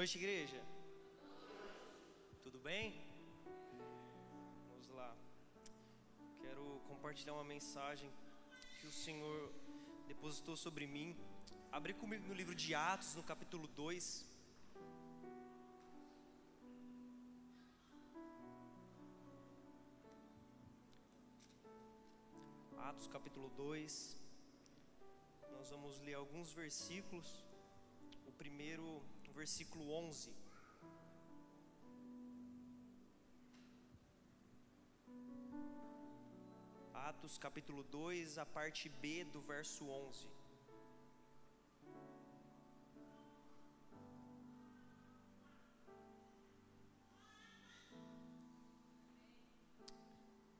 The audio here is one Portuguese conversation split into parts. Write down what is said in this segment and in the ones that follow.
noite, igreja. Tudo bem? Vamos lá. Quero compartilhar uma mensagem que o Senhor depositou sobre mim. Abre comigo no livro de Atos, no capítulo 2. Atos capítulo 2. Nós vamos ler alguns versículos. O primeiro, versículo 11. Atos capítulo 2, a parte B do verso 11.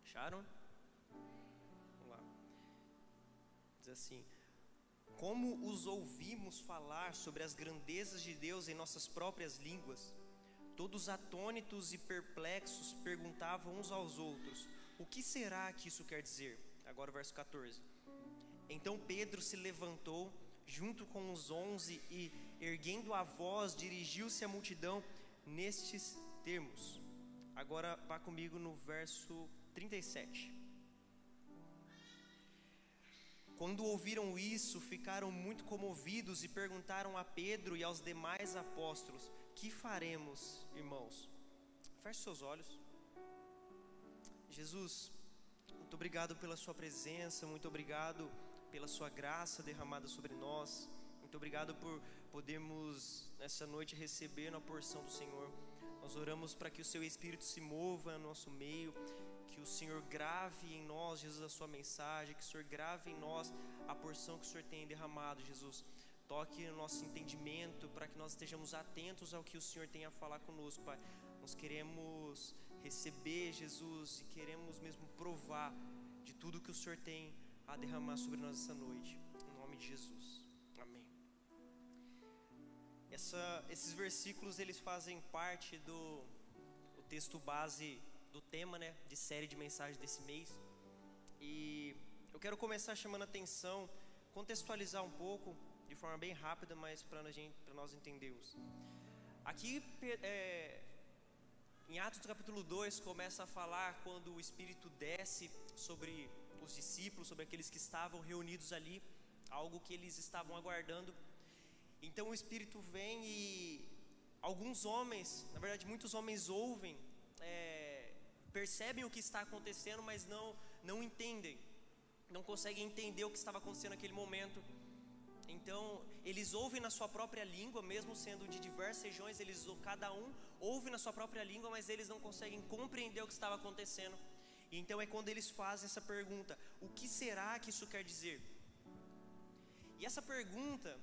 Acharam? Vamos lá. Diz assim: Como os ouvimos falar sobre as grandezas de Deus em nossas próprias línguas, todos atônitos e perplexos perguntavam uns aos outros: O que será que isso quer dizer? Agora o verso 14. Então Pedro se levantou junto com os onze e, erguendo a voz, dirigiu-se à multidão nestes termos. Agora vá comigo no verso 37. Quando ouviram isso, ficaram muito comovidos e perguntaram a Pedro e aos demais apóstolos: Que faremos, irmãos? Feche seus olhos. Jesus, muito obrigado pela Sua presença, muito obrigado pela Sua graça derramada sobre nós. Muito obrigado por podermos nessa noite receber a porção do Senhor. Nós oramos para que o Seu Espírito se mova no nosso meio, que o Senhor grave em nós, Jesus, a Sua mensagem, que o Senhor grave em nós a porção que o Senhor tem derramado, Jesus. Toque no nosso entendimento para que nós estejamos atentos ao que o Senhor tem a falar conosco, Pai. Nós queremos receber, Jesus, e queremos mesmo provar de tudo que o Senhor tem a derramar sobre nós essa noite. Em nome de Jesus. Amém. Essa, esses versículos eles fazem parte do, do texto base do tema, né, de série de mensagens desse mês. E eu quero começar chamando a atenção, contextualizar um pouco, de forma bem rápida, mas para nós entendermos. Aqui, é, em Atos capítulo 2, começa a falar quando o Espírito desce sobre os discípulos, sobre aqueles que estavam reunidos ali, algo que eles estavam aguardando. Então o Espírito vem e alguns homens, na verdade muitos homens ouvem, é, percebem o que está acontecendo, mas não, não entendem, não conseguem entender o que estava acontecendo naquele momento. Então, eles ouvem na sua própria língua, mesmo sendo de diversas regiões, eles cada um ouve na sua própria língua, mas eles não conseguem compreender o que estava acontecendo. Então é quando eles fazem essa pergunta: o que será que isso quer dizer? E essa pergunta,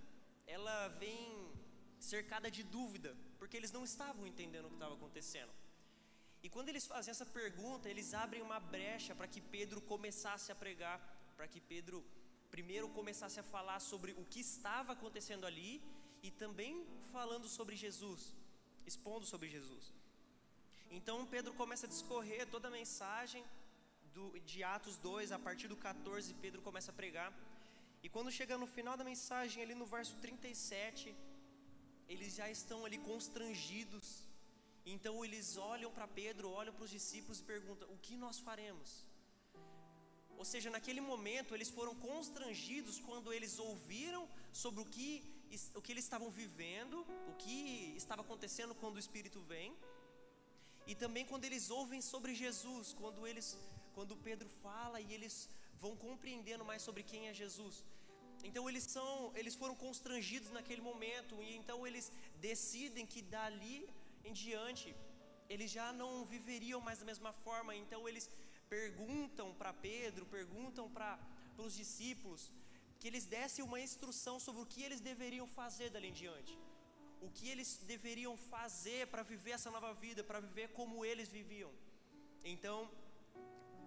ela vem cercada de dúvida, porque eles não estavam entendendo o que estava acontecendo. E quando eles fazem essa pergunta, eles abrem uma brecha para que Pedro começasse a pregar, para que Pedro primeiro começasse a falar sobre o que estava acontecendo ali e também falando sobre Jesus, expondo sobre Jesus. Então Pedro começa a discorrer toda a mensagem do, de Atos 2, a partir do 14, Pedro começa a pregar. E quando chega no final da mensagem, ali no verso 37, eles já estão ali constrangidos. Então eles olham para Pedro, olham para os discípulos e perguntam: O que nós faremos? Ou seja, naquele momento eles foram constrangidos quando eles ouviram sobre o que, o que eles estavam vivendo, o que estava acontecendo quando o Espírito vem, e também quando eles ouvem sobre Jesus, quando eles, quando Pedro fala e eles vão compreendendo mais sobre quem é Jesus. Então eles são, eles foram constrangidos naquele momento e então eles decidem que dali em diante eles já não viveriam mais da mesma forma. Então eles perguntam para Pedro, perguntam para os discípulos, que eles dessem uma instrução sobre o que eles deveriam fazer dali em diante. O que eles deveriam fazer para viver essa nova vida, para viver como eles viviam. Então,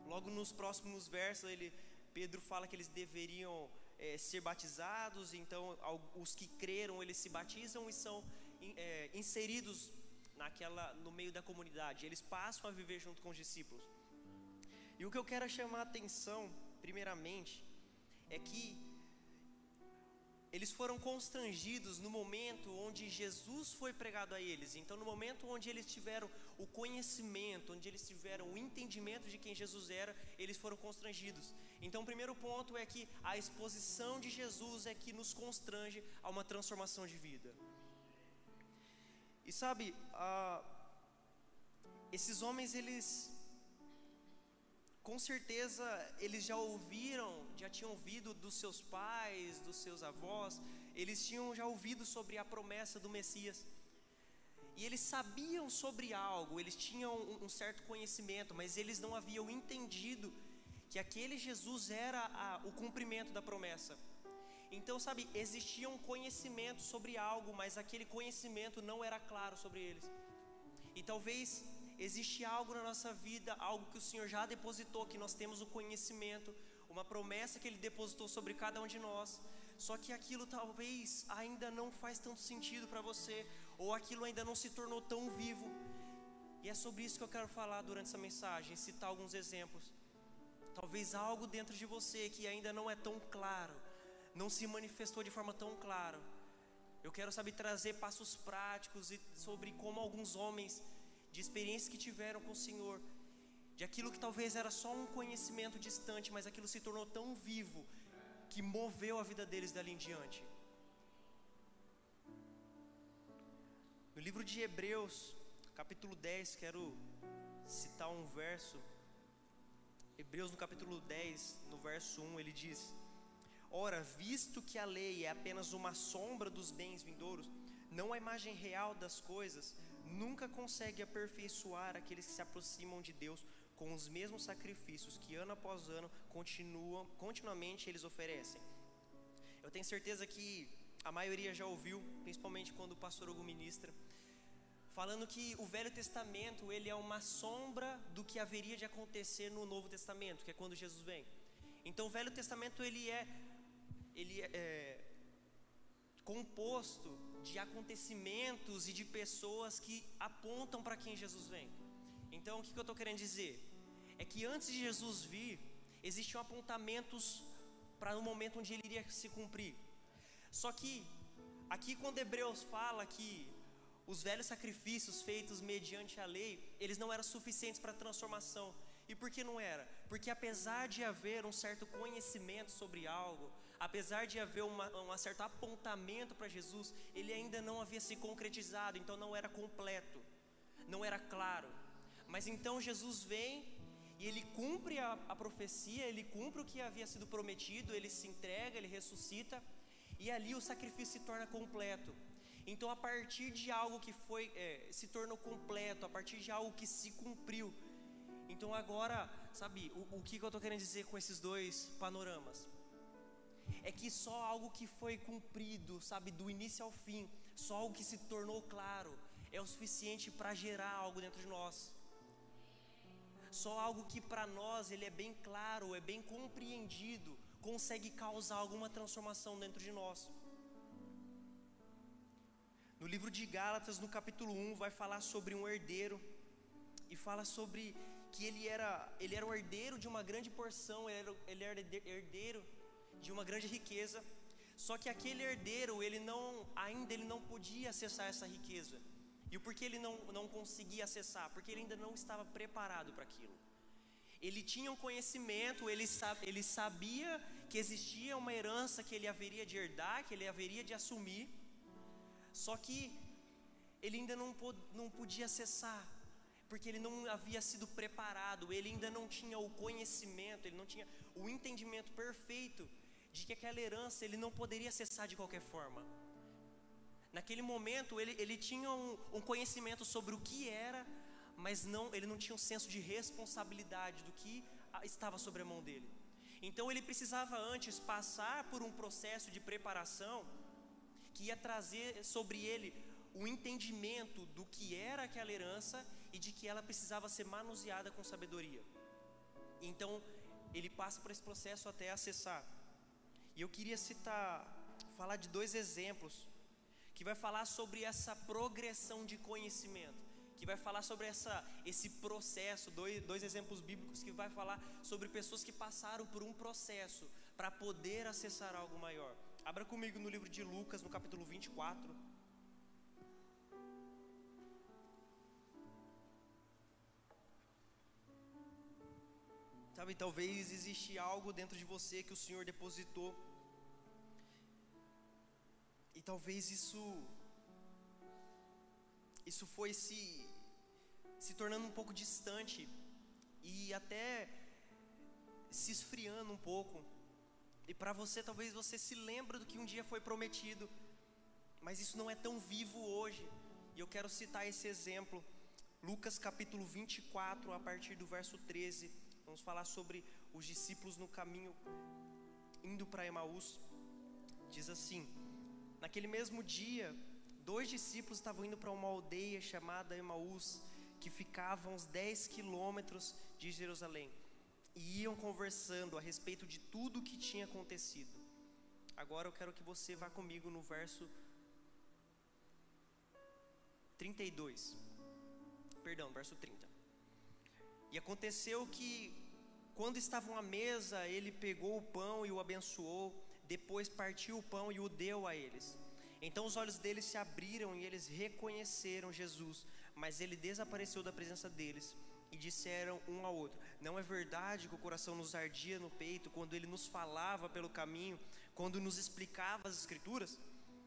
logo nos próximos versos, ele, Pedro fala que eles deveriam é, ser batizados. Então, os que creram, eles se batizam e são é, inseridos naquela, no meio da comunidade. Eles passam a viver junto com os discípulos. E o que eu quero chamar a atenção, primeiramente, é que eles foram constrangidos no momento onde Jesus foi pregado a eles. Então, no momento onde eles tiveram o conhecimento, onde eles tiveram o entendimento de quem Jesus era, eles foram constrangidos. Então, o primeiro ponto é que a exposição de Jesus é que nos constrange a uma transformação de vida. E sabe, esses homens, eles com certeza eles já ouviram, já tinham ouvido dos seus pais, dos seus avós, eles tinham já ouvido sobre a promessa do Messias. E eles sabiam sobre algo, eles tinham um, um certo conhecimento, mas eles não haviam entendido que aquele Jesus era a, o cumprimento da promessa. Então, sabe, existia um conhecimento sobre algo, mas aquele conhecimento não era claro sobre eles. E talvez existe algo na nossa vida, algo que o Senhor já depositou, que nós temos o conhecimento, uma promessa que Ele depositou sobre cada um de nós. Só que aquilo talvez ainda não faz tanto sentido para você, ou aquilo ainda não se tornou tão vivo. E é sobre isso que eu quero falar durante essa mensagem, citar alguns exemplos. Talvez algo dentro de você que ainda não é tão claro, não se manifestou de forma tão clara. Eu quero saber trazer passos práticos e sobre como alguns homens de experiências que tiveram com o Senhor, de aquilo que talvez era só um conhecimento distante, mas aquilo se tornou tão vivo que moveu a vida deles dali em diante. No livro de Hebreus, capítulo 10, quero citar um verso. Hebreus, no capítulo 10, no verso 1, ele diz: Ora, visto que a lei é apenas uma sombra dos bens vindouros, não a imagem real das coisas, nunca consegue aperfeiçoar aqueles que se aproximam de Deus com os mesmos sacrifícios que ano após ano continuam, continuamente eles oferecem. Eu tenho certeza que a maioria já ouviu, principalmente quando o pastor Hugo ministra, falando que o Velho Testamento ele é uma sombra do que haveria de acontecer no Novo Testamento, que é quando Jesus vem. Então o Velho Testamento ele é ele é, é composto de acontecimentos e de pessoas que apontam para quem Jesus vem. Então, o que, que eu estou querendo dizer? É que antes de Jesus vir, existiam apontamentos para o momento onde ele iria se cumprir. Só que, aqui quando Hebreus fala que os velhos sacrifícios feitos mediante a lei, eles não eram suficientes para a transformação. E por que não era? Porque apesar de haver um certo conhecimento sobre algo, apesar de haver uma, um certo apontamento para Jesus, ele ainda não havia se concretizado, então não era completo, não era claro. Mas então Jesus vem e ele cumpre a, a profecia, ele cumpre o que havia sido prometido, ele se entrega, ele ressuscita, e ali o sacrifício se torna completo. Então, a partir de algo que foi é, se tornou completo, a partir de algo que se cumpriu. Então, agora, sabe, o, o que, que eu estou querendo dizer com esses dois panoramas? É que só algo que foi cumprido, sabe, do início ao fim, só algo que se tornou claro, é o suficiente para gerar algo dentro de nós. Só algo que para nós ele é bem claro, é bem compreendido, consegue causar alguma transformação dentro de nós. No livro de Gálatas, no capítulo 1, vai falar sobre um herdeiro e fala sobre que ele era, ele era o herdeiro de uma grande porção, ele era, ele era herdeiro de uma grande riqueza. Só que aquele herdeiro, ele não, ainda ele não podia acessar essa riqueza. E o porquê ele não, não conseguia acessar? Porque ele ainda não estava preparado para aquilo. Ele tinha um conhecimento, ele, ele sabia que existia uma herança que ele haveria de herdar, que ele haveria de assumir. Só que ele ainda não, não podia acessar, porque ele não havia sido preparado, ele ainda não tinha o conhecimento, ele não tinha o entendimento perfeito de que aquela herança ele não poderia acessar de qualquer forma. Naquele momento ele, ele tinha um, um conhecimento sobre o que era, mas não, ele não tinha um senso de responsabilidade do que estava sobre a mão dele. Então ele precisava antes passar por um processo de preparação que ia trazer sobre ele o entendimento do que era aquela herança e de que ela precisava ser manuseada com sabedoria. Então ele passa por esse processo até acessar. E eu queria citar, falar de dois exemplos que vai falar sobre essa progressão de conhecimento, que vai falar sobre essa, esse processo, dois, dois exemplos bíblicos que vai falar sobre pessoas que passaram por um processo para poder acessar algo maior. Abra comigo no livro de Lucas, no capítulo 24. Sabe, talvez existe algo dentro de você que o Senhor depositou. Talvez isso isso foi se se tornando um pouco distante e até se esfriando um pouco. E para você, talvez você se lembre do que um dia foi prometido, mas isso não é tão vivo hoje. E eu quero citar esse exemplo. Lucas capítulo 24, a partir do verso 13. Vamos falar sobre os discípulos no caminho indo para Emaús. Diz assim: Naquele mesmo dia, dois discípulos estavam indo para uma aldeia chamada Emaús, que ficava a uns 10 quilômetros de Jerusalém e iam conversando a respeito de tudo o que tinha acontecido. Agora eu quero que você vá comigo no verso 32. Perdão, verso 30. E aconteceu que, quando estavam à mesa, ele pegou o pão e o abençoou, depois partiu o pão e o deu a eles. Então os olhos deles se abriram e eles reconheceram Jesus, mas ele desapareceu da presença deles e disseram um ao outro: Não é verdade que o coração nos ardia no peito quando ele nos falava pelo caminho, quando nos explicava as Escrituras?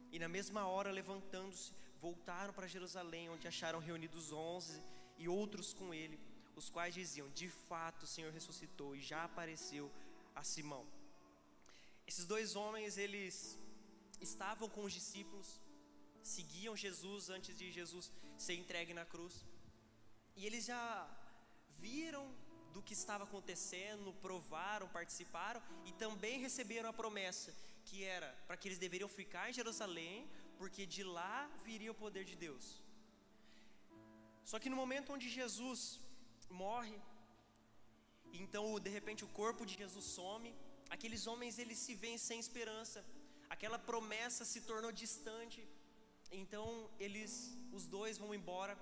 E na mesma hora, levantando-se, voltaram para Jerusalém, onde acharam reunidos onze e outros com ele, os quais diziam: De fato, o Senhor ressuscitou e já apareceu a Simão. Esses dois homens, eles estavam com os discípulos, seguiam Jesus antes de Jesus ser entregue na cruz. E eles já viram do que estava acontecendo, provaram, participaram e também receberam a promessa que era para que eles deveriam ficar em Jerusalém, porque de lá viria o poder de Deus. Só que no momento onde Jesus morre, então de repente o corpo de Jesus some, aqueles homens eles se veem sem esperança. Aquela promessa se tornou distante. Então eles os dois vão embora,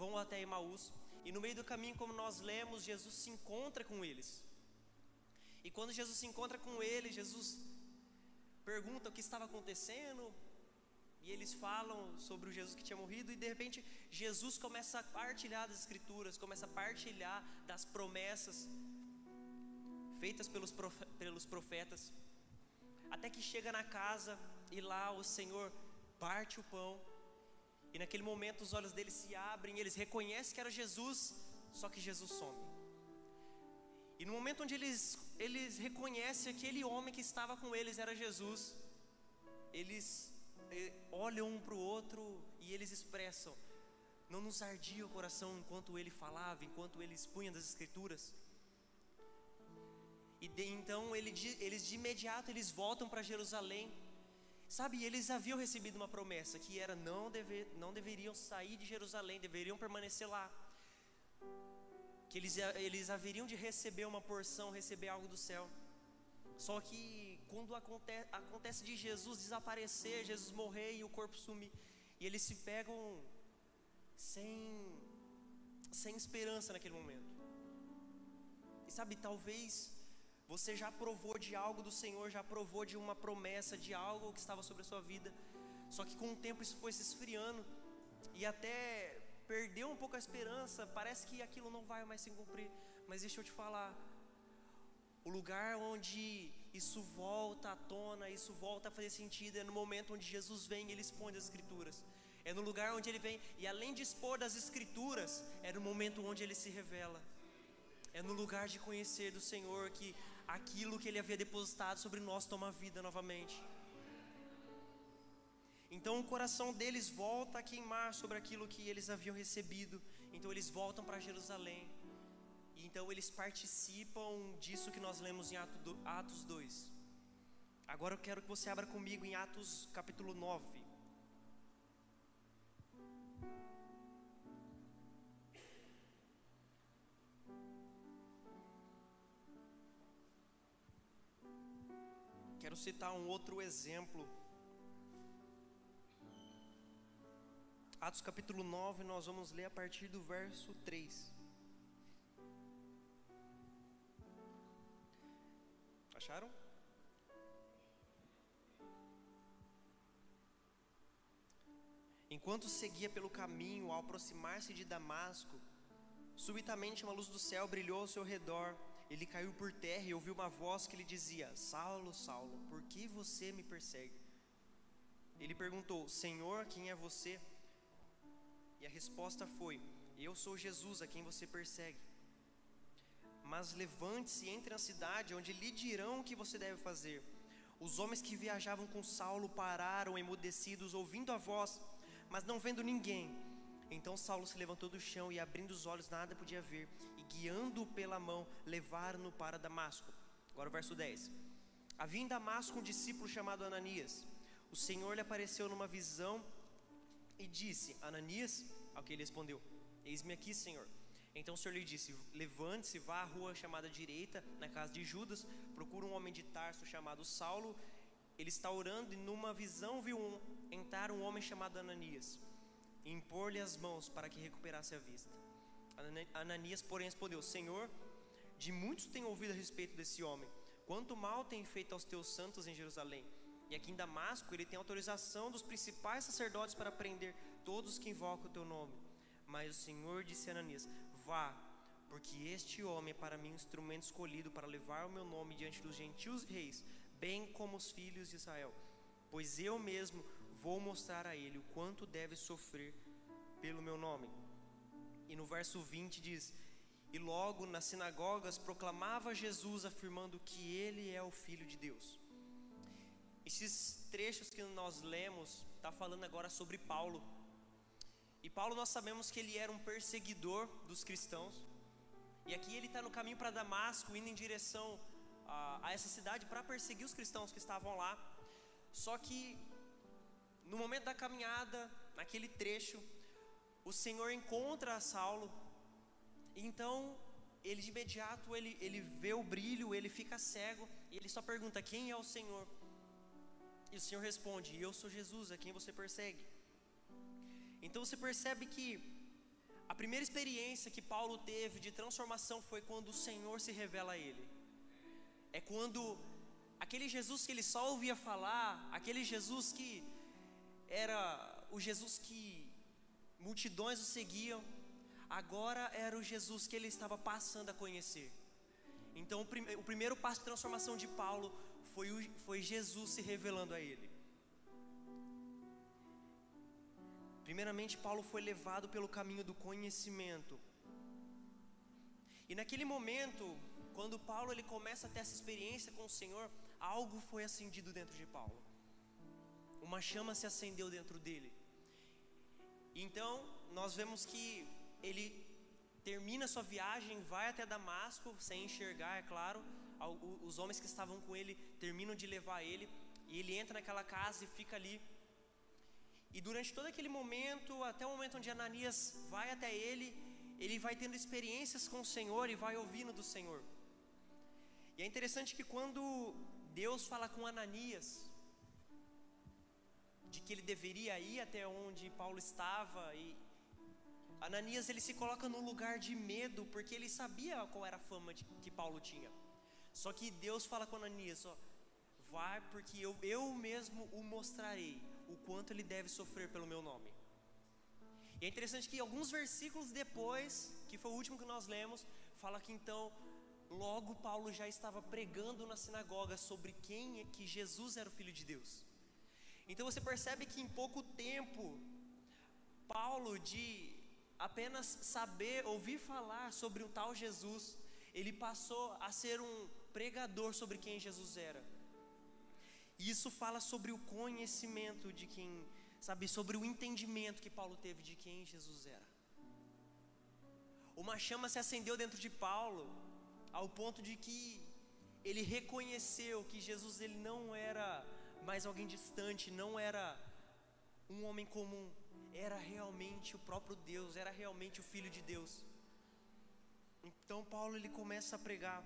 vão até Emaús. E no meio do caminho, como nós lemos, Jesus se encontra com eles. E quando Jesus se encontra com eles, Jesus pergunta o que estava acontecendo. E eles falam sobre o Jesus que tinha morrido. E de repente, Jesus começa a partilhar das Escrituras, começa a partilhar das promessas feitas pelos, profetas. Até que chega na casa e lá o Senhor parte o pão e naquele momento os olhos deles se abrem, eles reconhecem que era Jesus, só que Jesus some. E no momento onde eles, eles reconhecem aquele homem que estava com eles era Jesus, eles olham um para o outro e eles expressam: Não nos ardia o coração enquanto ele falava, enquanto ele expunha das Escrituras. E de, então ele, eles de imediato eles voltam para Jerusalém Sabe, eles haviam recebido uma promessa que era não, deve, não deveriam sair de Jerusalém, deveriam permanecer lá. Que eles, eles haveriam de receber uma porção, receber algo do céu. Só que quando acontece, acontece de Jesus desaparecer, Jesus morrer e o corpo sumir, e eles se pegam sem, sem esperança naquele momento. E sabe, talvez você já provou de algo do Senhor, já provou de uma promessa, de algo que estava sobre a sua vida. Só que com o tempo isso foi se esfriando e até perdeu um pouco a esperança. Parece que aquilo não vai mais se cumprir. Mas deixa eu te falar, o lugar onde isso volta à tona, isso volta a fazer sentido, é no momento onde Jesus vem e ele expõe as Escrituras. É no lugar onde ele vem, e além de expor das Escrituras, é no momento onde ele se revela. É no lugar de conhecer do Senhor que aquilo que Ele havia depositado sobre nós toma vida novamente. Então o coração deles volta a queimar sobre aquilo que eles haviam recebido. Então eles voltam para Jerusalém. E então eles participam disso que nós lemos em Atos 2. Agora eu quero que você abra comigo em Atos capítulo 9. Quero citar um outro exemplo. Atos capítulo 9, nós vamos ler a partir do verso 3. Acharam? Enquanto seguia pelo caminho, ao aproximar-se de Damasco, subitamente uma luz do céu brilhou ao seu redor ele caiu por terra e ouviu uma voz que lhe dizia: Saulo, Saulo, por que você me persegue? Ele perguntou: Senhor, quem é você? E a resposta foi: Eu sou Jesus, a quem você persegue. Mas levante-se, entre na cidade, onde lhe dirão o que você deve fazer. Os homens que viajavam com Saulo pararam emudecidos, ouvindo a voz, mas não vendo ninguém. Então Saulo se levantou do chão e, abrindo os olhos, nada podia ver, guiando-o pela mão, levaram-no para Damasco. Agora o verso 10. Havia em Damasco um discípulo chamado Ananias. O Senhor lhe apareceu numa visão e disse: Ananias, ao que ele respondeu: Eis-me aqui, Senhor. Então o Senhor lhe disse: Levante-se, vá à rua chamada direita, na casa de Judas, procura um homem de Tarso chamado Saulo. Ele está orando e numa visão viu um, entrar um homem chamado Ananias e impor-lhe as mãos para que recuperasse a vista. Ananias, porém, respondeu: Senhor, de muitos tenho ouvido a respeito desse homem. Quanto mal tem feito aos teus santos em Jerusalém. E aqui em Damasco ele tem autorização dos principais sacerdotes para prender todos que invocam o teu nome. Mas o Senhor disse a Ananias: Vá, porque este homem é para mim um instrumento escolhido para levar o meu nome diante dos gentios reis, bem como os filhos de Israel. Pois eu mesmo vou mostrar a ele o quanto deve sofrer pelo meu nome. E no verso 20 diz: E logo nas sinagogas proclamava Jesus, afirmando que ele é o Filho de Deus. Esses trechos que nós lemos, está falando agora sobre Paulo. E Paulo nós sabemos que ele era um perseguidor dos cristãos. E aqui ele está no caminho para Damasco, indo em direção a, a essa cidade para perseguir os cristãos que estavam lá. Só que no momento da caminhada, naquele trecho, o Senhor encontra Saulo. Então ele de imediato ele, ele vê o brilho, ele fica cego e ele só pergunta quem é o Senhor. E o Senhor responde: Eu sou Jesus, a quem você persegue. Então você percebe que a primeira experiência que Paulo teve de transformação foi quando o Senhor se revela a ele. É quando aquele Jesus que ele só ouvia falar, aquele Jesus que era o Jesus que multidões o seguiam, agora era o Jesus que ele estava passando a conhecer. Então o, o primeiro passo de transformação de Paulo foi, o, foi Jesus se revelando a ele. Primeiramente, Paulo foi levado pelo caminho do conhecimento. E naquele momento, quando Paulo ele começa a ter essa experiência com o Senhor, algo foi acendido dentro de Paulo. Uma chama se acendeu dentro dele. Então, nós vemos que ele termina sua viagem, vai até Damasco, sem enxergar, é claro. Os homens que estavam com ele terminam de levar ele, e ele entra naquela casa e fica ali e durante todo aquele momento, até o momento onde Ananias vai até ele, ele vai tendo experiências com o Senhor e vai ouvindo do Senhor. E é interessante que quando Deus fala com Ananias, de que ele deveria ir até onde Paulo estava, e Ananias ele se coloca num lugar de medo, porque ele sabia qual era a fama de, que Paulo tinha. Só que Deus fala com Ananias: ó, vai, porque eu, eu mesmo o mostrarei o quanto ele deve sofrer pelo meu nome. E é interessante que alguns versículos depois, que foi o último que nós lemos, fala que então logo Paulo já estava pregando na sinagoga sobre quem é que Jesus era o filho de Deus. Então você percebe que em pouco tempo Paulo de apenas saber, ouvir falar sobre um tal Jesus, ele passou a ser um pregador sobre quem Jesus era. E isso fala sobre o conhecimento de quem, sabe, sobre o entendimento que Paulo teve de quem Jesus era. Uma chama se acendeu dentro de Paulo, ao ponto de que ele reconheceu que Jesus ele não era mais alguém distante, não era um homem comum, era realmente o próprio Deus, era realmente o filho de Deus. Então Paulo ele começa a pregar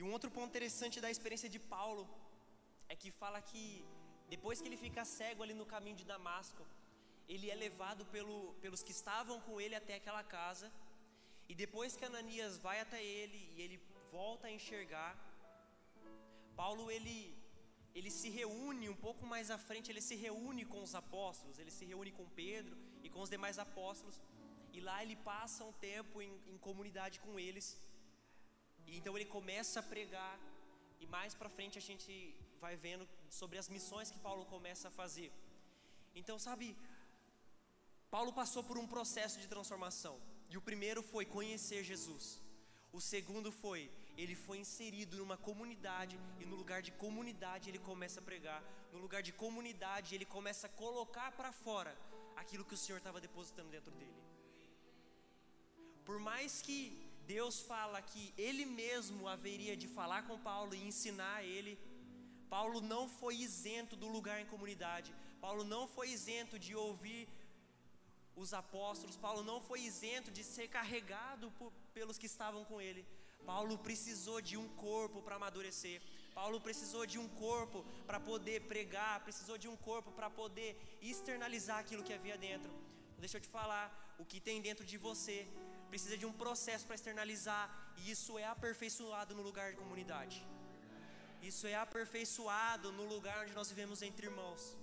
E um outro ponto interessante da experiência de Paulo é que fala que depois que ele fica cego ali no caminho de Damasco, ele é levado pelo, pelos que estavam com ele até aquela casa. E depois que Ananias vai até ele e ele volta a enxergar, Paulo ele ele se reúne um pouco mais à frente, ele se reúne com os apóstolos, ele se reúne com Pedro e com os demais apóstolos, e lá ele passa um tempo em, em comunidade com eles. E então ele começa a pregar, e mais para frente a gente vai vendo sobre as missões que Paulo começa a fazer. Então, sabe, Paulo passou por um processo de transformação. E o primeiro foi conhecer Jesus. O segundo foi, ele foi inserido numa comunidade e no lugar de comunidade ele começa a pregar. No lugar de comunidade ele começa a colocar para fora aquilo que o Senhor estava depositando dentro dele. Por mais que Deus fala que ele mesmo haveria de falar com Paulo e ensinar ele, Paulo não foi isento do lugar em comunidade. Paulo não foi isento de ouvir os apóstolos. Paulo não foi isento de ser carregado por, pelos que estavam com ele. Paulo precisou de um corpo para amadurecer. Paulo precisou de um corpo para poder pregar, precisou de um corpo para poder externalizar aquilo que havia dentro. Deixa eu te falar, o que tem dentro de você precisa de um processo para externalizar, e isso é aperfeiçoado no lugar de comunidade. Isso é aperfeiçoado no lugar onde nós vivemos entre irmãos.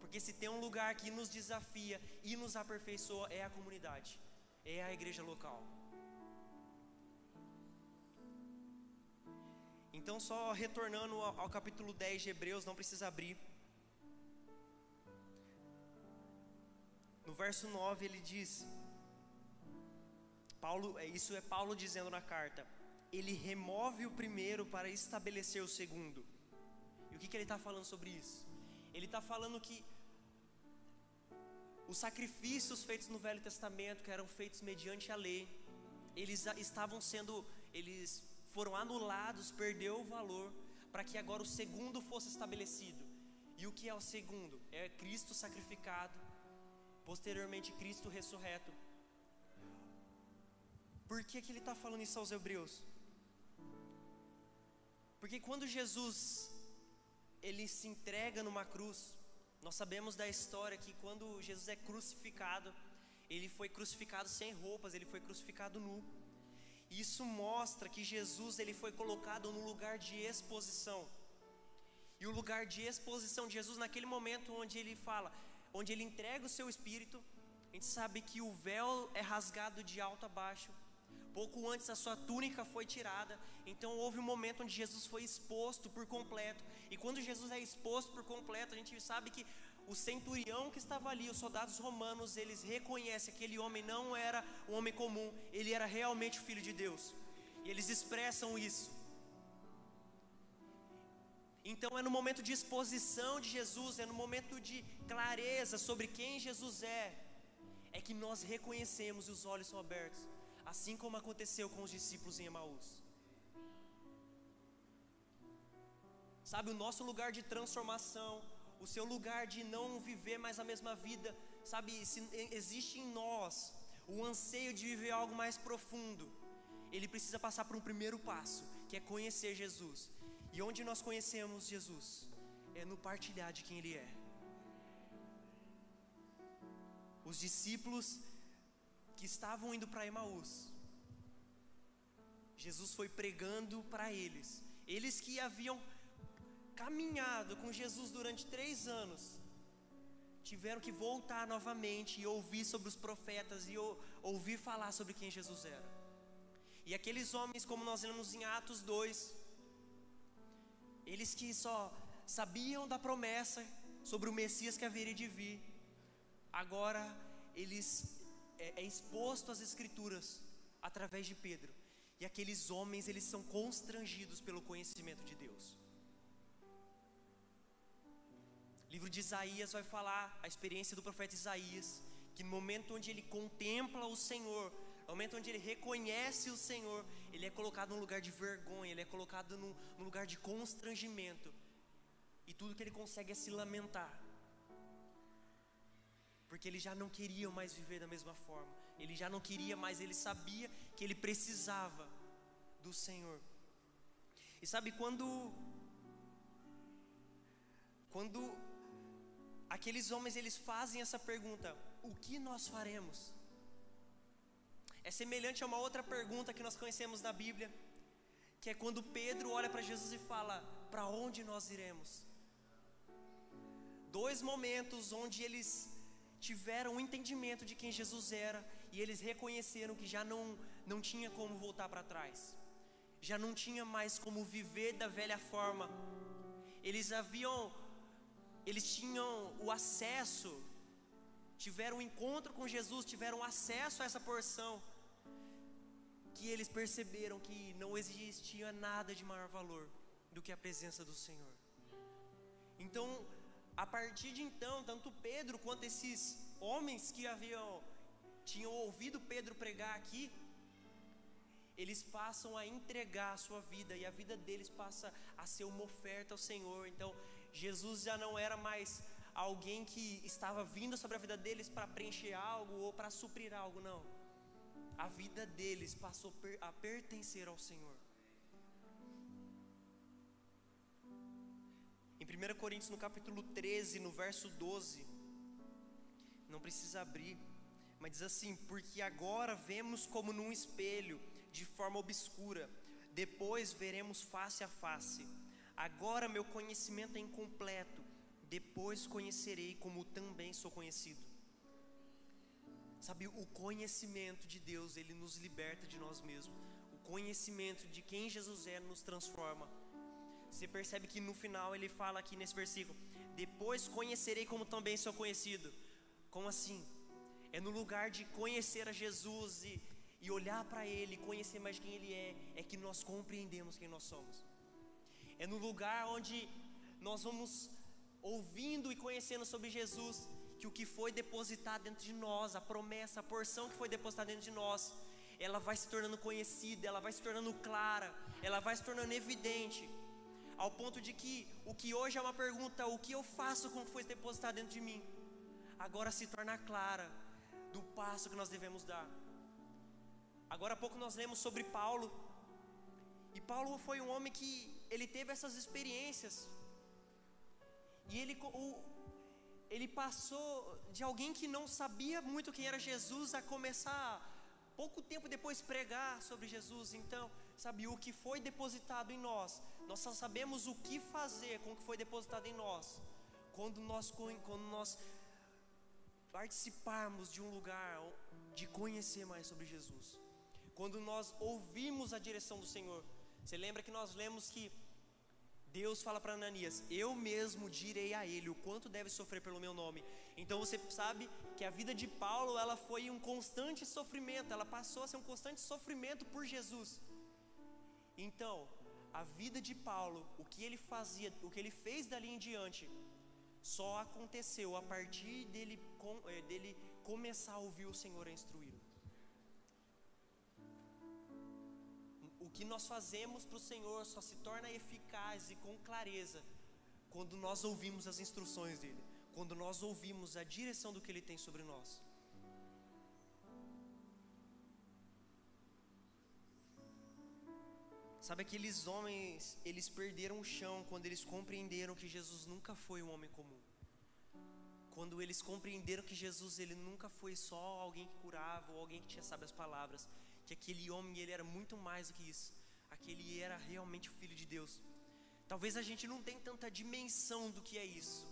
Porque se tem um lugar que nos desafia e nos aperfeiçoa, é a comunidade, é a igreja local. Então, só retornando ao, capítulo 10 de Hebreus, não precisa abrir. No verso 9 ele diz: Paulo, é, isso é Paulo dizendo na carta, ele remove o primeiro para estabelecer o segundo. E o que, que ele está falando sobre isso? Ele está falando que os sacrifícios feitos no Velho Testamento, que eram feitos mediante a lei, eles estavam sendo, eles foram anulados, perdeu o valor, para que agora o segundo fosse estabelecido. E o que é o segundo? É Cristo sacrificado, posteriormente Cristo ressurreto. Por que, que ele está falando isso aos Hebreus? Porque quando Jesus ele se entrega numa cruz, nós sabemos da história que quando Jesus é crucificado, ele foi crucificado sem roupas, ele foi crucificado nu. Isso mostra que Jesus ele foi colocado no lugar de exposição. E o lugar de exposição de Jesus naquele momento onde ele fala, onde ele entrega o seu espírito, a gente sabe que o véu é rasgado de alto a baixo. Pouco antes a sua túnica foi tirada, então houve um momento onde Jesus foi exposto por completo. E quando Jesus é exposto por completo, a gente sabe que o centurião que estava ali, os soldados romanos, eles reconhecem que aquele homem não era um homem comum, ele era realmente o filho de Deus. E eles expressam isso. Então é no momento de exposição de Jesus, é no momento de clareza sobre quem Jesus é, é que nós reconhecemos e os olhos são abertos, assim como aconteceu com os discípulos em Emaús. Sabe, o nosso lugar de transformação, o seu lugar de não viver mais a mesma vida, sabe, se existe em nós o anseio de viver algo mais profundo, ele precisa passar por um primeiro passo, que é conhecer Jesus. E onde nós conhecemos Jesus? É no partilhar de quem Ele é. Os discípulos que estavam indo para Emaús, Jesus foi pregando para eles, eles que haviam caminhado com Jesus durante três anos, tiveram que voltar novamente e ouvir sobre os profetas e ouvir falar sobre quem Jesus era. E aqueles homens, como nós lemos em Atos 2, eles que só sabiam da promessa sobre o Messias que haveria de vir, agora eles é, é exposto às Escrituras através de Pedro. E aqueles homens, eles são constrangidos pelo conhecimento de Deus. Livro de Isaías vai falar a experiência do profeta Isaías, que no momento onde ele contempla o Senhor, no momento onde ele reconhece o Senhor, ele é colocado num lugar de vergonha, ele é colocado num, num lugar de constrangimento, e tudo que ele consegue é se lamentar, porque ele já não queria mais viver da mesma forma, ele já não queria mais, ele sabia que ele precisava do Senhor. E sabe quando quando aqueles homens eles fazem essa pergunta: o que nós faremos? É semelhante a uma outra pergunta que nós conhecemos na Bíblia, que é quando Pedro olha para Jesus e fala: para onde nós iremos? Dois momentos onde eles tiveram um entendimento de quem Jesus era e eles reconheceram que já não, não tinha como voltar para trás, já não tinha mais como viver da velha forma. Eles haviam, eles tinham o acesso, tiveram um encontro com Jesus, tiveram acesso a essa porção, que eles perceberam que não existia nada de maior valor do que a presença do Senhor. Então, a partir de então, tanto Pedro quanto esses homens que haviam tinham ouvido Pedro pregar aqui, eles passam a entregar a sua vida e a vida deles passa a ser uma oferta ao Senhor. Então, Jesus já não era mais alguém que estava vindo sobre a vida deles para preencher algo ou para suprir algo, não. A vida deles passou a pertencer ao Senhor. Em 1 Coríntios, no capítulo 13, no verso 12, não precisa abrir, mas diz assim: Porque agora vemos como num espelho, de forma obscura, depois veremos face a face. Agora meu conhecimento é incompleto, depois conhecerei como também sou conhecido. Sabe, o conhecimento de Deus, ele nos liberta de nós mesmos. O conhecimento de quem Jesus é nos transforma. Você percebe que no final ele fala aqui nesse versículo: Depois conhecerei como também sou conhecido. Como assim? É no lugar de conhecer a Jesus e, e olhar para Ele, conhecer mais quem Ele é, é que nós compreendemos quem nós somos. É no lugar onde nós vamos ouvindo e conhecendo sobre Jesus, que o que foi depositado dentro de nós, a promessa, a porção que foi depositada dentro de nós, ela vai se tornando conhecida, ela vai se tornando clara, ela vai se tornando evidente, ao ponto de que o que hoje é uma pergunta, o que eu faço com o que foi depositado dentro de mim, agora se torna clara do passo que nós devemos dar. Agora há pouco nós lemos sobre Paulo, e Paulo foi um homem que ele teve essas experiências, e ele, o, ele passou de alguém que não sabia muito quem era Jesus a começar pouco tempo depois pregar sobre Jesus. Então, sabe, o que foi depositado em nós, nós só sabemos o que fazer com o que foi depositado em nós. Quando nós, quando nós participarmos de um lugar de conhecer mais sobre Jesus. Quando nós ouvimos a direção do Senhor. Você lembra que nós lemos que Deus fala para Ananias: Eu mesmo direi a ele o quanto deve sofrer pelo meu nome. Então você sabe que a vida de Paulo ela foi um constante sofrimento, ela passou a ser um constante sofrimento por Jesus. Então, a vida de Paulo, o que ele fazia, o que ele fez dali em diante, só aconteceu a partir dele, eh, dele começar a ouvir o Senhor a instruí-lo. Que nós fazemos para o Senhor só se torna eficaz e com clareza quando nós ouvimos as instruções dEle, quando nós ouvimos a direção do que Ele tem sobre nós. Sabe aqueles homens, eles perderam o chão quando eles compreenderam que Jesus nunca foi um homem comum. Quando eles compreenderam que Jesus ele nunca foi só alguém que curava ou alguém que tinha sabe as palavras, que aquele homem ele era muito mais do que isso. Aquele era realmente o filho de Deus. Talvez a gente não tenha tanta dimensão do que é isso.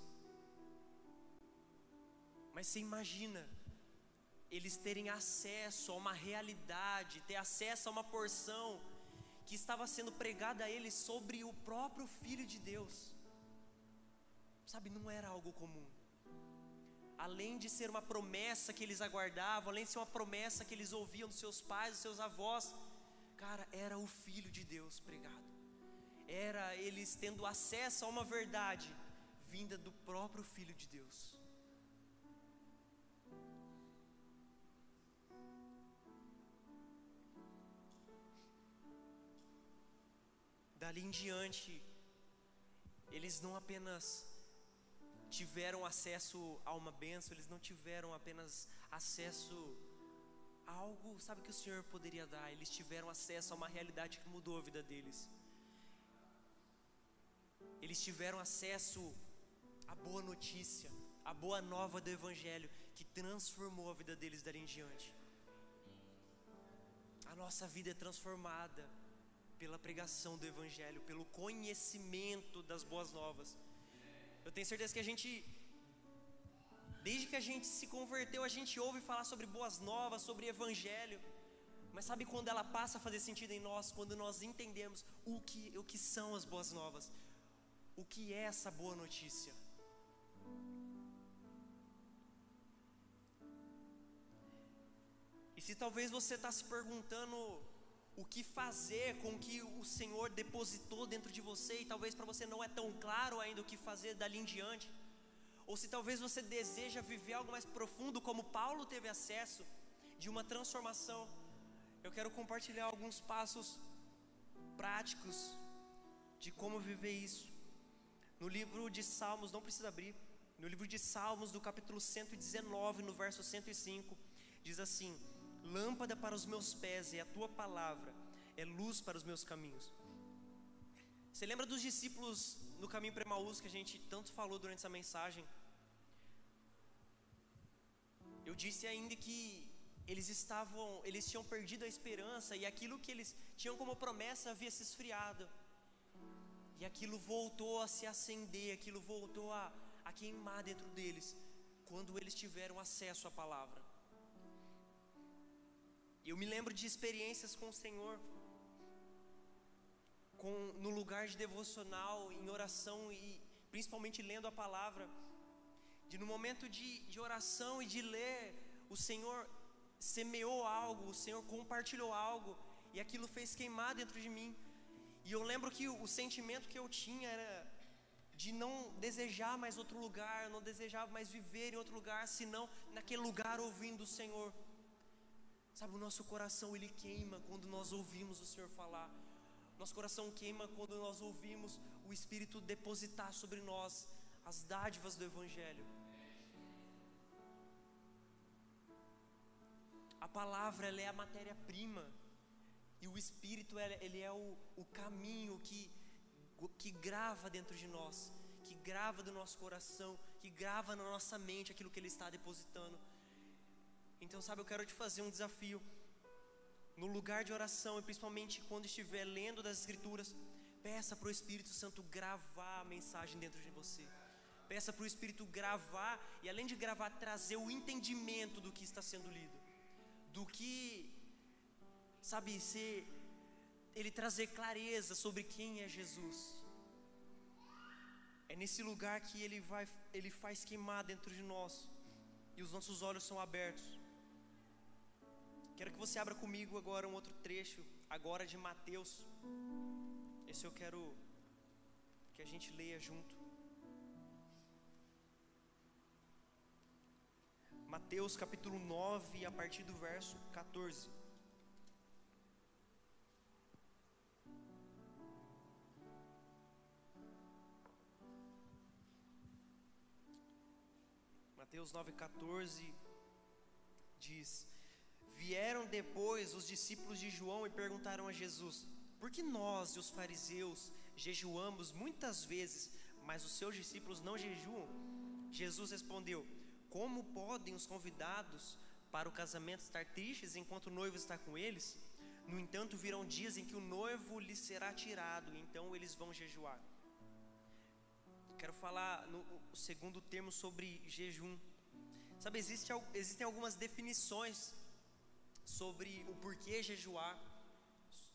Mas você imagina eles terem acesso a uma realidade, ter acesso a uma porção que estava sendo pregada a eles sobre o próprio filho de Deus. Sabe, não era algo comum além de ser uma promessa que eles aguardavam, além de ser uma promessa que eles ouviam dos seus pais, dos seus avós, cara, era o Filho de Deus pregado, era eles tendo acesso a uma verdade vinda do próprio Filho de Deus. Dali em diante, eles não apenas tiveram acesso a uma benção, eles não tiveram apenas acesso a algo, sabe, que o Senhor poderia dar, eles tiveram acesso a uma realidade que mudou a vida deles. Eles tiveram acesso à boa notícia, à boa nova do Evangelho, que transformou a vida deles dali em diante. A nossa vida é transformada pela pregação do Evangelho, pelo conhecimento das boas novas. Eu tenho certeza que a gente, desde que a gente se converteu, a gente ouve falar sobre boas novas, sobre Evangelho. Mas sabe quando ela passa a fazer sentido em nós? Quando nós entendemos o que, o que são as boas novas, o que é essa boa notícia. E se talvez você está se perguntando o que fazer com o que o Senhor depositou dentro de você, e talvez para você não é tão claro ainda o que fazer dali em diante, ou se talvez você deseja viver algo mais profundo, como Paulo teve acesso de uma transformação, eu quero compartilhar alguns passos práticos de como viver isso. No livro de Salmos, não precisa abrir, no livro de Salmos, do capítulo 119, no verso 105, diz assim: Lâmpada para os meus pés é a tua palavra, é luz para os meus caminhos. Você lembra dos discípulos no caminho para Emaús que a gente tanto falou durante essa mensagem? Eu disse ainda que eles estavam, eles tinham perdido a esperança e aquilo que eles tinham como promessa havia se esfriado. E aquilo voltou a se acender, aquilo voltou a, a queimar dentro deles, quando eles tiveram acesso à palavra. Eu me lembro de experiências com o Senhor, com, no lugar de devocional, em oração e principalmente lendo a palavra, de no momento de, de oração e de ler, o Senhor semeou algo, o Senhor compartilhou algo, e aquilo fez queimar dentro de mim. E eu lembro que o, o sentimento que eu tinha era de não desejar mais outro lugar, não desejava mais viver em outro lugar, senão naquele lugar ouvindo o Senhor. Sabe, o nosso coração ele queima quando nós ouvimos o Senhor falar. Nosso coração queima quando nós ouvimos o Espírito depositar sobre nós as dádivas do Evangelho. A palavra ela é a matéria-prima e o Espírito ele é o, o caminho que, que grava dentro de nós, que grava do nosso coração, que grava na nossa mente aquilo que Ele está depositando. Então, sabe, eu quero te fazer um desafio. No lugar de oração, e principalmente quando estiver lendo das Escrituras, peça para o Espírito Santo gravar a mensagem dentro de você. Peça para o Espírito gravar, e além de gravar, trazer o entendimento do que está sendo lido. Do que, sabe, ser, ele trazer clareza sobre quem é Jesus. É nesse lugar que ele vai, ele faz queimar dentro de nós, e os nossos olhos são abertos. Quero que você abra comigo agora um outro trecho, agora de Mateus. Esse eu quero que a gente leia junto. Mateus capítulo 9, a partir do verso 14. Mateus 9,14 diz: Vieram depois os discípulos de João e perguntaram a Jesus: Por que nós e os fariseus jejuamos muitas vezes, mas os seus discípulos não jejuam? Jesus respondeu: Como podem os convidados para o casamento estar tristes enquanto o noivo está com eles? No entanto, virão dias em que o noivo lhes será tirado, então eles vão jejuar. Quero falar no segundo termo sobre jejum. Sabe, existe, existem algumas definições sobre o porquê jejuar,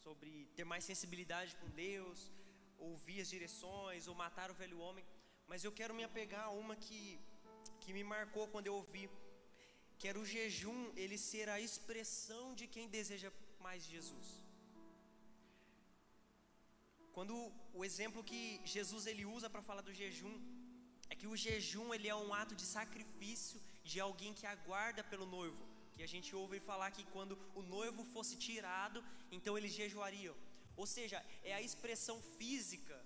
sobre ter mais sensibilidade com Deus, ouvir as direções ou matar o velho homem, mas eu quero me apegar a uma que, que me marcou quando eu ouvi, que era o jejum, ele ser a expressão de quem deseja mais Jesus. Quando o exemplo que Jesus ele usa para falar do jejum é que o jejum ele é um ato de sacrifício de alguém que aguarda pelo noivo que a gente ouve falar que quando o noivo fosse tirado, então eles jejuariam. Ou seja, é a expressão física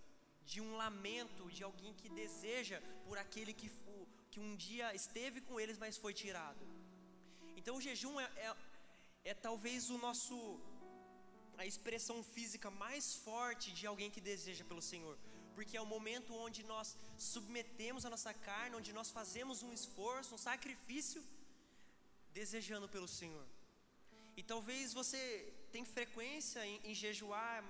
de um lamento de alguém que deseja por aquele que, que um dia esteve com eles, mas foi tirado. Então o jejum é, é, é talvez o nosso a expressão física mais forte de alguém que deseja pelo Senhor, porque é o momento onde nós submetemos a nossa carne, onde nós fazemos um esforço, um sacrifício desejando pelo Senhor. E talvez você tenha frequência em, em jejuar,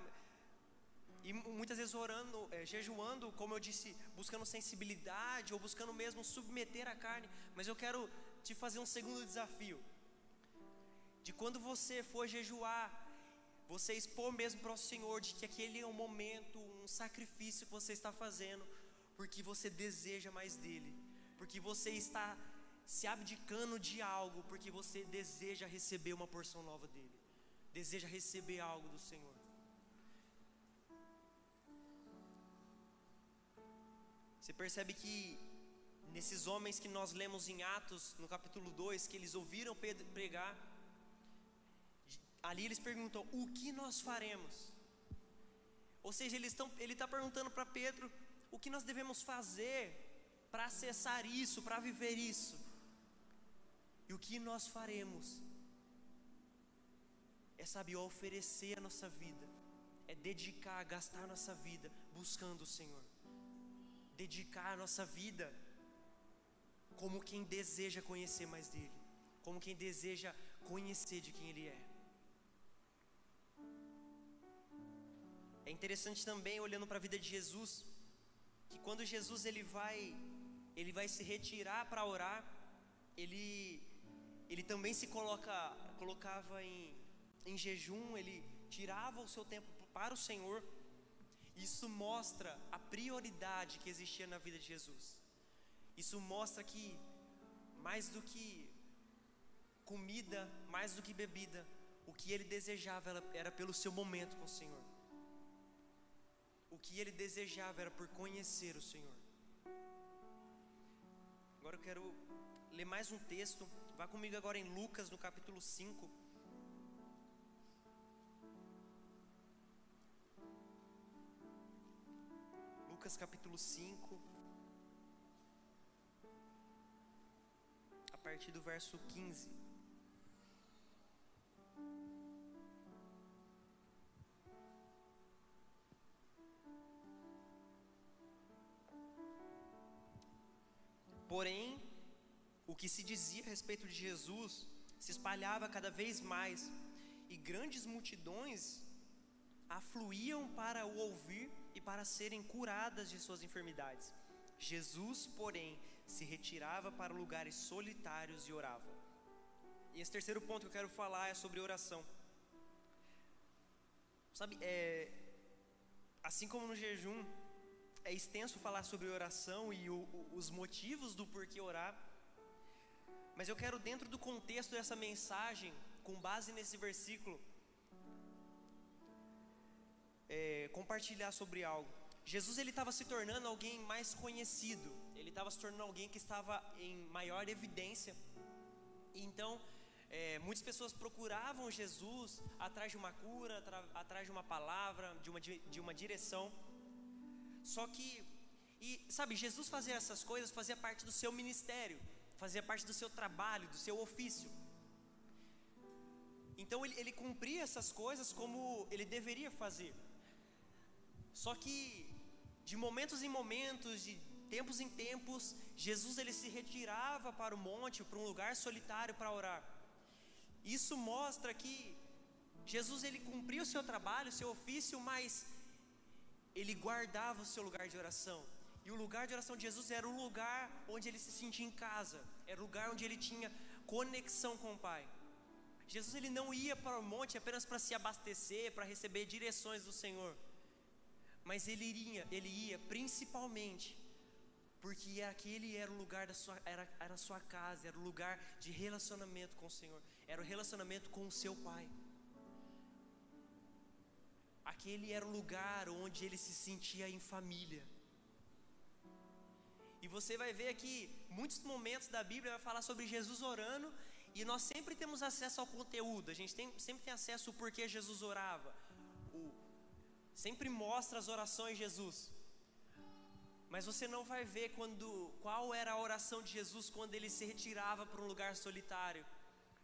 e muitas vezes orando, é, jejuando, como eu disse, buscando sensibilidade ou buscando mesmo submeter a carne. Mas eu quero te fazer um segundo desafio. De quando você for jejuar, você expor mesmo para o Senhor de que aquele é um momento, um sacrifício que você está fazendo, porque você deseja mais dele, porque você está se abdicando de algo, porque você deseja receber uma porção nova dele, deseja receber algo do Senhor. Você percebe que nesses homens que nós lemos em Atos, no capítulo 2, que eles ouviram Pedro pregar, ali eles perguntam: o que nós faremos? Ou seja, eles estão, ele está perguntando para Pedro o que nós devemos fazer para acessar isso, para viver isso. E o que nós faremos? É saber oferecer a nossa vida, é dedicar, gastar a nossa vida buscando o Senhor dedicar a nossa vida como quem deseja conhecer mais dele, como quem deseja conhecer de quem ele é. É interessante também olhando para a vida de Jesus, que quando Jesus ele vai ele vai se retirar para orar, ele ele também se coloca colocava em em jejum, ele tirava o seu tempo para o Senhor isso mostra a prioridade que existia na vida de Jesus. Isso mostra que mais do que comida, mais do que bebida, o que ele desejava era pelo seu momento com o Senhor. O que ele desejava era por conhecer o Senhor. Agora eu quero ler mais um texto. Vá comigo agora em Lucas, no capítulo 5. Lucas capítulo 5, a partir do verso 15. Que se dizia a respeito de Jesus se espalhava cada vez mais, e grandes multidões afluíam para o ouvir e para serem curadas de suas enfermidades. Jesus, porém, se retirava para lugares solitários e orava. E esse terceiro ponto que eu quero falar é sobre oração. Sabe, é, assim como no jejum, é extenso falar sobre oração e o, o, os motivos do porquê orar. Mas eu quero, dentro do contexto dessa mensagem, com base nesse versículo, é, compartilhar sobre algo. Jesus ele estava se tornando alguém mais conhecido. Ele estava se tornando alguém que estava em maior evidência. Então, é, muitas pessoas procuravam Jesus atrás de uma cura, atrás de uma palavra, de uma, de uma direção. Só que, e sabe, Jesus fazia essas coisas, fazia parte do seu ministério, fazia parte do seu trabalho, do seu ofício. Então ele, ele cumpria essas coisas como ele deveria fazer. Só que de momentos em momentos, de tempos em tempos, Jesus ele se retirava para o monte, para um lugar solitário para orar. Isso mostra que Jesus ele cumpria o seu trabalho, o seu ofício, mas ele guardava o seu lugar de oração. E o lugar de oração de Jesus era o lugar onde ele se sentia em casa, era o lugar onde ele tinha conexão com o Pai. Jesus ele não ia para o monte apenas para se abastecer, para receber direções do Senhor mas ele iria, ele ia principalmente porque aquele era o lugar da sua era, era a sua casa, era o lugar de relacionamento com o Senhor, era o relacionamento com o seu pai. Aquele era o lugar onde ele se sentia em família. E você vai ver aqui muitos momentos da Bíblia vai falar sobre Jesus orando e nós sempre temos acesso ao conteúdo. A gente tem, sempre tem acesso ao porquê Jesus orava, o, sempre mostra as orações de Jesus. Mas você não vai ver quando qual era a oração de Jesus quando ele se retirava para um lugar solitário,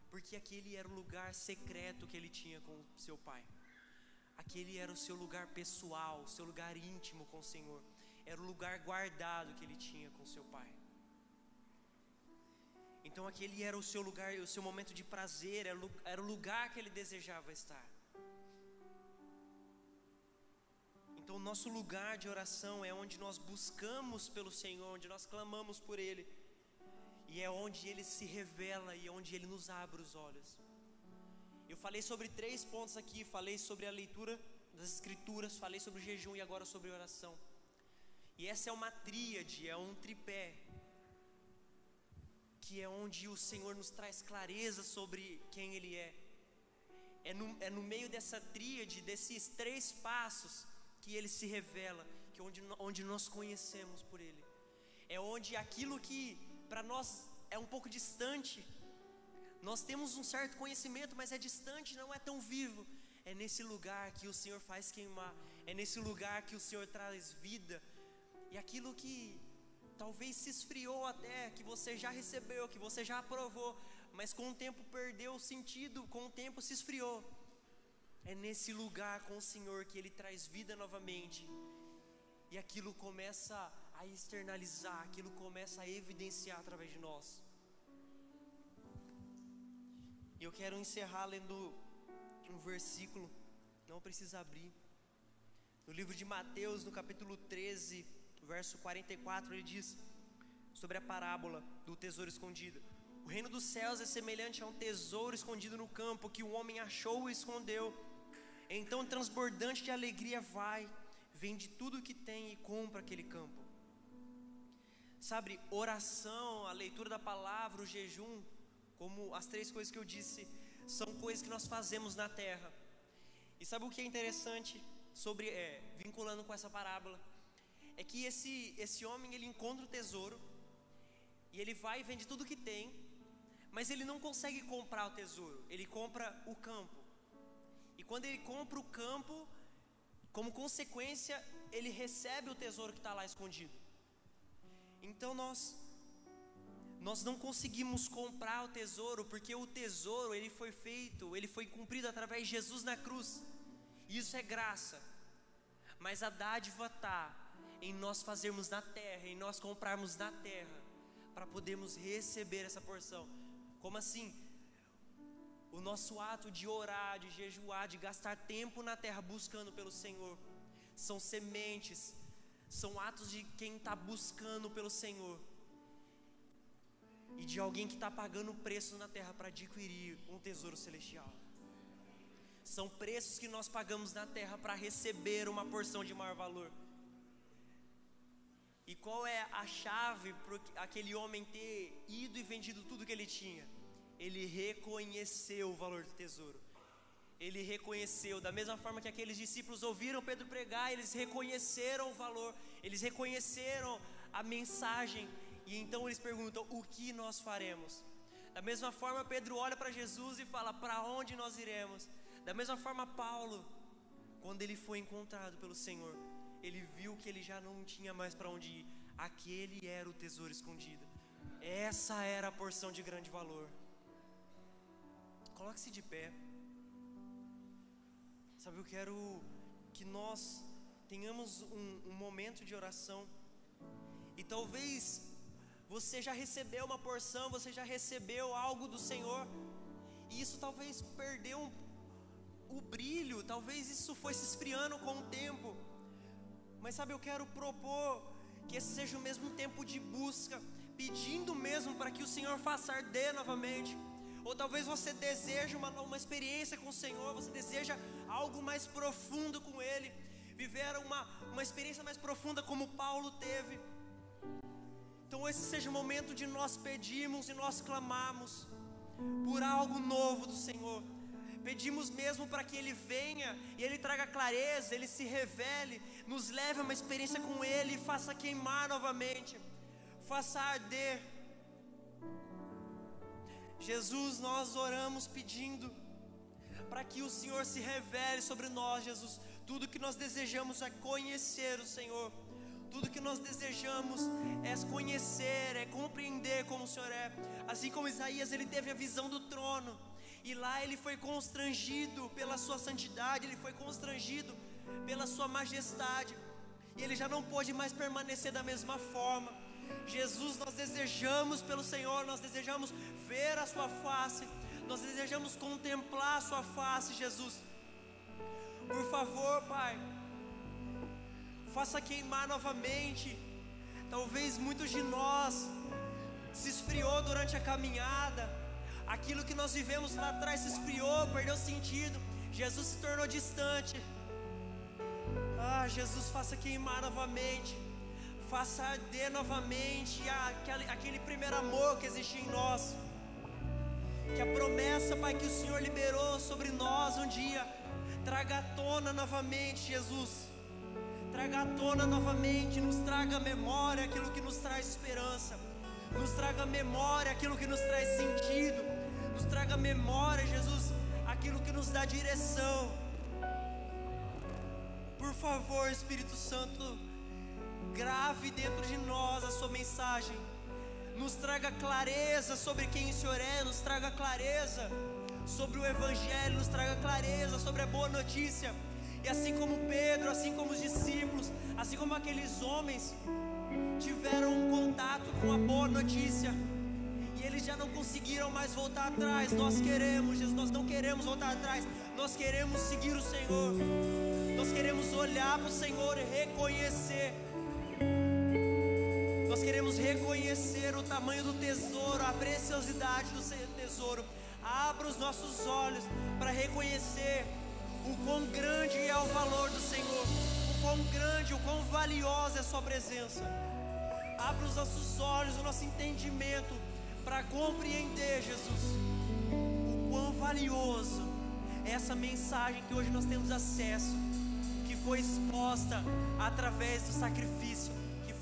porque aquele era o lugar secreto que ele tinha com seu pai. Aquele era o seu lugar pessoal, seu lugar íntimo com o Senhor. Era o lugar guardado que ele tinha com seu pai. Então aquele era o seu lugar, o seu momento de prazer, era o lugar que ele desejava estar. Então, o nosso lugar de oração é onde nós buscamos pelo Senhor, onde nós clamamos por Ele, e é onde Ele se revela e onde Ele nos abre os olhos. Eu falei sobre três pontos aqui: falei sobre a leitura das Escrituras, falei sobre o jejum e agora sobre oração. E essa é uma tríade, é um tripé, que é onde o Senhor nos traz clareza sobre quem Ele é. É no, é no meio dessa tríade, desses três passos, que Ele se revela, que é onde, onde nós conhecemos por Ele. É onde aquilo que para nós é um pouco distante, nós temos um certo conhecimento, mas é distante, não é tão vivo. É nesse lugar que o Senhor faz queimar, é nesse lugar que o Senhor traz vida. E aquilo que talvez se esfriou até, que você já recebeu, que você já aprovou, mas com o tempo perdeu o sentido, com o tempo se esfriou. É nesse lugar com o Senhor que Ele traz vida novamente. E aquilo começa a externalizar, aquilo começa a evidenciar através de nós. E eu quero encerrar lendo um versículo, não precisa abrir. No livro de Mateus, no capítulo 13, verso 44, ele diz sobre a parábola do tesouro escondido. O reino dos céus é semelhante a um tesouro escondido no campo que o homem achou e escondeu. Então, transbordante de alegria, vai, vende tudo o que tem e compra aquele campo. Sabe, oração, a leitura da palavra, o jejum, como as três coisas que eu disse, são coisas que nós fazemos na terra. E sabe o que é interessante sobre é, vinculando com essa parábola? É que esse esse homem ele encontra o tesouro e ele vai e vende tudo que tem, mas ele não consegue comprar o tesouro. Ele compra o campo. E quando ele compra o campo, como consequência, ele recebe o tesouro que está lá escondido. Então nós nós não conseguimos comprar o tesouro porque o tesouro ele foi feito, ele foi cumprido através de Jesus na cruz. Isso é graça. Mas a dádiva está em nós fazermos na terra, em nós comprarmos na terra, para podermos receber essa porção. Como assim? O nosso ato de orar, de jejuar, de gastar tempo na terra buscando pelo Senhor, são sementes, são atos de quem está buscando pelo Senhor e de alguém que está pagando preço na terra para adquirir um tesouro celestial. São preços que nós pagamos na terra para receber uma porção de maior valor. E qual é a chave para aquele homem ter ido e vendido tudo que ele tinha? Ele reconheceu o valor do tesouro. Ele reconheceu, da mesma forma que aqueles discípulos ouviram Pedro pregar, eles reconheceram o valor, eles reconheceram a mensagem, e então eles perguntam: o que nós faremos? Da mesma forma, Pedro olha para Jesus e fala: para onde nós iremos? Da mesma forma, Paulo, quando ele foi encontrado pelo Senhor, ele viu que ele já não tinha mais para onde ir. Aquele era o tesouro escondido. Essa era a porção de grande valor. Coloque-se de pé. Sabe, eu quero que nós tenhamos um, um momento de oração. E talvez você já recebeu uma porção, você já recebeu algo do Senhor. E isso talvez perdeu um, o brilho, talvez isso foi se esfriando com o tempo. Mas sabe, eu quero propor que esse seja o mesmo tempo de busca, pedindo mesmo para que o Senhor faça arder novamente. Ou talvez você deseja uma, uma experiência com o Senhor, você deseja algo mais profundo com Ele, viver uma, uma experiência mais profunda como Paulo teve. Então esse seja o momento de nós pedirmos e nós clamarmos por algo novo do Senhor. Pedimos mesmo para que Ele venha e Ele traga clareza, Ele se revele, nos leve a uma experiência com Ele e faça queimar novamente, faça arder. Jesus, nós oramos pedindo para que o Senhor se revele sobre nós, Jesus. Tudo que nós desejamos é conhecer o Senhor. Tudo que nós desejamos é conhecer, é compreender como o Senhor é. Assim como Isaías, ele teve a visão do trono. E lá ele foi constrangido pela sua santidade, ele foi constrangido pela sua majestade. E ele já não pôde mais permanecer da mesma forma. Jesus, nós desejamos pelo Senhor, nós desejamos ver a Sua face, nós desejamos contemplar a Sua face, Jesus. Por favor, Pai, faça queimar novamente. Talvez muitos de nós se esfriou durante a caminhada, aquilo que nós vivemos lá atrás se esfriou, perdeu sentido. Jesus se tornou distante. Ah, Jesus, faça queimar novamente, faça arder novamente aquele, aquele primeiro amor que existia em nós. Que a promessa, Pai, que o Senhor liberou sobre nós um dia, traga à tona novamente, Jesus. Traga à tona novamente, nos traga memória aquilo que nos traz esperança, nos traga memória aquilo que nos traz sentido, nos traga memória, Jesus, aquilo que nos dá direção. Por favor, Espírito Santo, grave dentro de nós a Sua mensagem nos traga clareza sobre quem o Senhor é, nos traga clareza sobre o Evangelho, nos traga clareza sobre a boa notícia. E assim como Pedro, assim como os discípulos, assim como aqueles homens tiveram um contato com a boa notícia, e eles já não conseguiram mais voltar atrás. Nós queremos, Jesus, nós não queremos voltar atrás, nós queremos seguir o Senhor, nós queremos olhar para o Senhor e reconhecer nós queremos reconhecer o tamanho do tesouro, a preciosidade do tesouro. Abra os nossos olhos para reconhecer o quão grande é o valor do Senhor, o quão grande, o quão valiosa é a Sua presença. Abra os nossos olhos, o nosso entendimento para compreender, Jesus, o quão valioso é essa mensagem que hoje nós temos acesso, que foi exposta através do sacrifício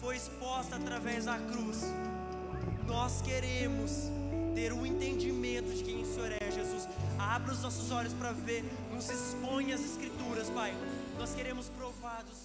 foi exposta através da cruz. Nós queremos ter um entendimento de quem o Senhor é, Jesus. Abra os nossos olhos para ver, nos expõe as Escrituras, Pai. Nós queremos provar do Senhor.